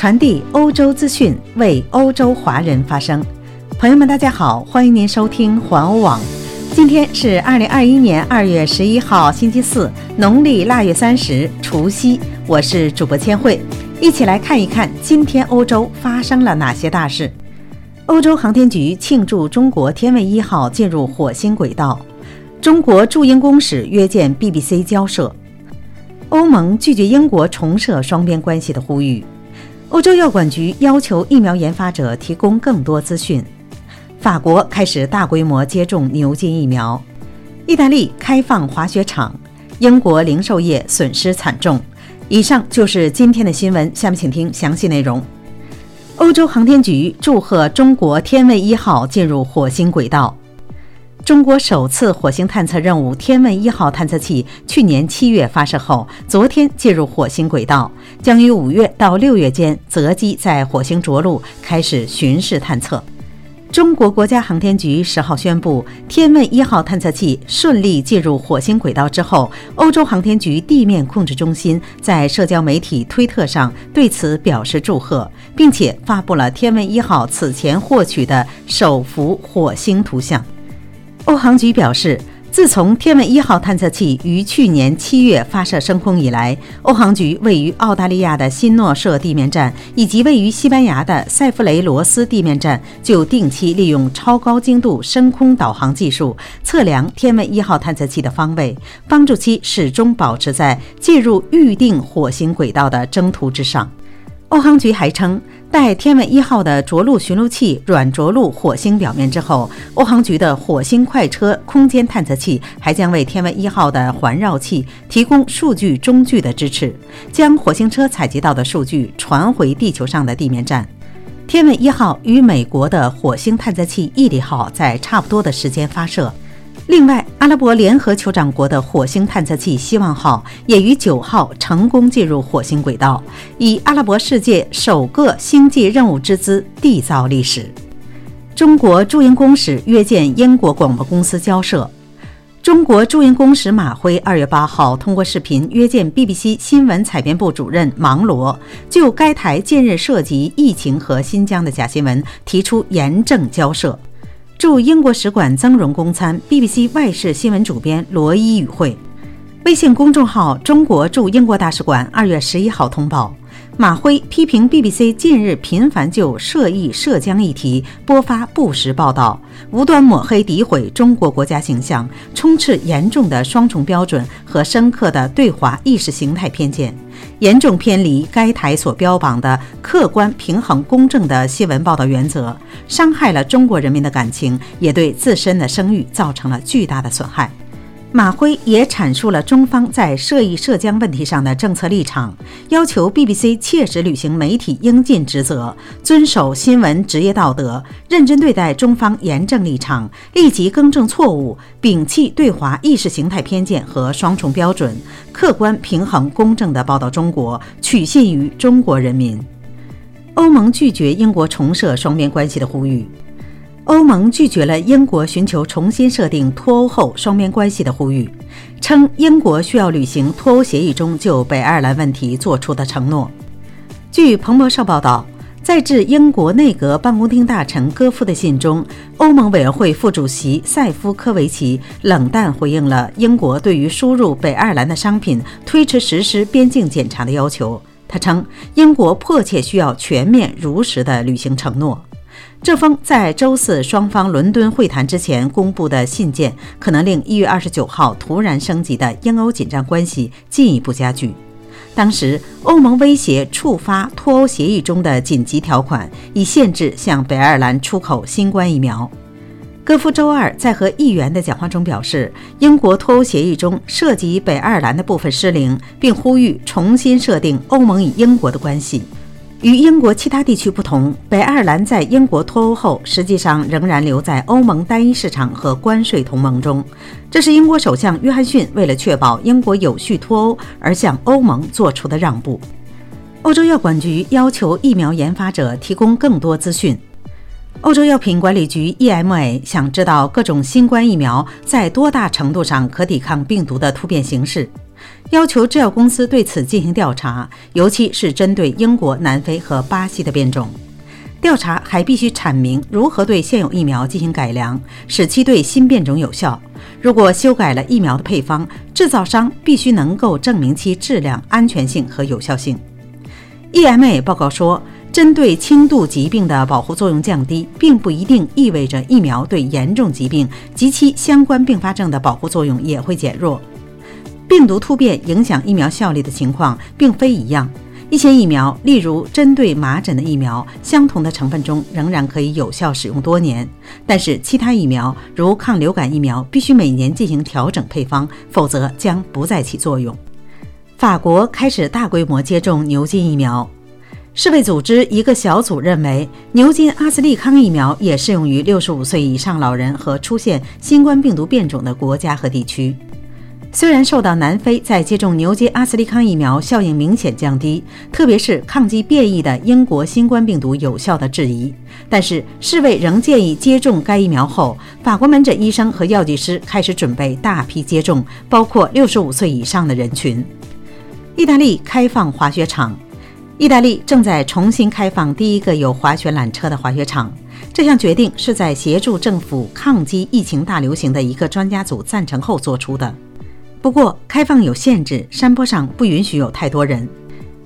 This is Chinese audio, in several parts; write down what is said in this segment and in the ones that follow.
传递欧洲资讯，为欧洲华人发声。朋友们，大家好，欢迎您收听环欧网。今天是二零二一年二月十一号，星期四，农历腊月三十，除夕。我是主播千惠，一起来看一看今天欧洲发生了哪些大事。欧洲航天局庆祝中国天问一号进入火星轨道。中国驻英公使约见 BBC 交涉。欧盟拒绝英国重设双边关系的呼吁。欧洲药管局要求疫苗研发者提供更多资讯。法国开始大规模接种牛津疫苗。意大利开放滑雪场。英国零售业损失惨重。以上就是今天的新闻，下面请听详细内容。欧洲航天局祝贺中国天问一号进入火星轨道。中国首次火星探测任务“天问一号”探测器去年七月发射后，昨天进入火星轨道，将于五月到六月间择机在火星着陆，开始巡视探测。中国国家航天局十号宣布，“天问一号”探测器顺利进入火星轨道之后，欧洲航天局地面控制中心在社交媒体推特上对此表示祝贺，并且发布了“天问一号”此前获取的首幅火星图像。欧航局表示，自从天问一号探测器于去年七月发射升空以来，欧航局位于澳大利亚的新诺设地面站以及位于西班牙的塞弗雷罗斯地面站就定期利用超高精度深空导航技术测量天问一号探测器的方位，帮助其始终保持在进入预定火星轨道的征途之上。欧航局还称，待天问一号的着陆巡逻器软着陆火星表面之后，欧航局的火星快车空间探测器还将为天问一号的环绕器提供数据中距的支持，将火星车采集到的数据传回地球上的地面站。天问一号与美国的火星探测器毅力号在差不多的时间发射。另外，阿拉伯联合酋长国的火星探测器“希望号”也于九号成功进入火星轨道，以阿拉伯世界首个星际任务之姿缔造历史。中国驻英公使约见英国广播公司交涉。中国驻英公使马辉二月八号通过视频约见 BBC 新闻采编部主任芒罗，就该台近日涉及疫情和新疆的假新闻提出严正交涉。驻英国使馆曾荣公参 BBC 外事新闻主编罗伊与会。微信公众号“中国驻英国大使馆”二月十一号通报。马辉批评 BBC 近日频繁就涉疫涉疆议题播发不实报道，无端抹黑诋毁中国国家形象，充斥严重的双重标准和深刻的对华意识形态偏见，严重偏离该台所标榜的客观、平衡、公正的新闻报道原则，伤害了中国人民的感情，也对自身的声誉造成了巨大的损害。马辉也阐述了中方在涉疫涉疆问题上的政策立场，要求 BBC 切实履行媒体应尽职责，遵守新闻职业道德，认真对待中方严正立场，立即更正错误，摒弃对华意识形态偏见和双重标准，客观、平衡、公正地报道中国，取信于中国人民。欧盟拒绝英国重设双边关系的呼吁。欧盟拒绝了英国寻求重新设定脱欧后双边关系的呼吁，称英国需要履行脱欧协议中就北爱尔兰问题作出的承诺。据彭博社报道，在致英国内阁办公厅大臣戈夫的信中，欧盟委员会副主席塞夫科维奇冷淡回应了英国对于输入北爱尔兰的商品推迟实施边境检查的要求。他称，英国迫切需要全面如实地履行承诺。这封在周四双方伦敦会谈之前公布的信件，可能令一月二十九号突然升级的英欧紧张关系进一步加剧。当时，欧盟威胁触发脱欧协议中的紧急条款，以限制向北爱尔兰出口新冠疫苗。戈夫周二在和议员的讲话中表示，英国脱欧协议中涉及北爱尔兰的部分失灵，并呼吁重新设定欧盟与英国的关系。与英国其他地区不同，北爱尔兰在英国脱欧后，实际上仍然留在欧盟单一市场和关税同盟中。这是英国首相约翰逊为了确保英国有序脱欧而向欧盟做出的让步。欧洲药管局要求疫苗研发者提供更多资讯。欧洲药品管理局 （EMA） 想知道各种新冠疫苗在多大程度上可抵抗病毒的突变形式。要求制药公司对此进行调查，尤其是针对英国、南非和巴西的变种。调查还必须阐明如何对现有疫苗进行改良，使其对新变种有效。如果修改了疫苗的配方，制造商必须能够证明其质量、安全性和有效性。EMA 报告说，针对轻度疾病的保护作用降低，并不一定意味着疫苗对严重疾病及其相关并发症的保护作用也会减弱。病毒突变影响疫苗效力的情况并非一样。一些疫苗，例如针对麻疹的疫苗，相同的成分中仍然可以有效使用多年。但是其他疫苗，如抗流感疫苗，必须每年进行调整配方，否则将不再起作用。法国开始大规模接种牛津疫苗。世卫组织一个小组认为，牛津阿斯利康疫苗也适用于65岁以上老人和出现新冠病毒变种的国家和地区。虽然受到南非在接种牛津阿斯利康疫苗效应明显降低，特别是抗击变异的英国新冠病毒有效的质疑，但是世卫仍建议接种该疫苗后，法国门诊医生和药剂师开始准备大批接种，包括65岁以上的人群。意大利开放滑雪场，意大利正在重新开放第一个有滑雪缆车的滑雪场。这项决定是在协助政府抗击疫情大流行的一个专家组赞成后做出的。不过，开放有限制，山坡上不允许有太多人。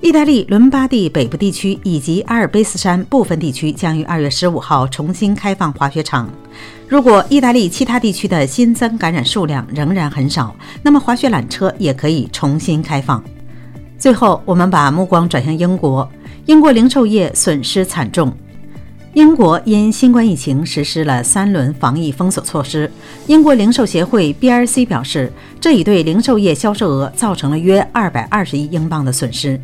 意大利伦巴第北部地区以及阿尔卑斯山部分地区将于二月十五号重新开放滑雪场。如果意大利其他地区的新增感染数量仍然很少，那么滑雪缆车也可以重新开放。最后，我们把目光转向英国，英国零售业损失惨重。英国因新冠疫情实施了三轮防疫封锁措施。英国零售协会 （BRC） 表示，这已对零售业销售额造成了约二百二十亿英镑的损失。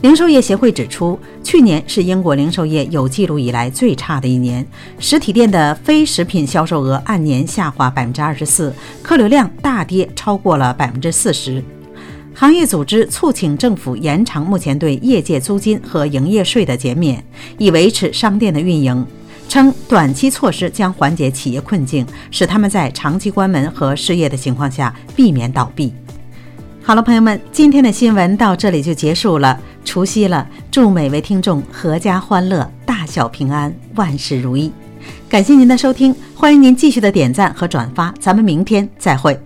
零售业协会指出，去年是英国零售业有记录以来最差的一年，实体店的非食品销售额按年下滑百分之二十四，客流量大跌超过了百分之四十。行业组织促请政府延长目前对业界租金和营业税的减免，以维持商店的运营。称短期措施将缓解企业困境，使他们在长期关门和失业的情况下避免倒闭。好了，朋友们，今天的新闻到这里就结束了。除夕了，祝每位听众阖家欢乐，大小平安，万事如意。感谢您的收听，欢迎您继续的点赞和转发，咱们明天再会。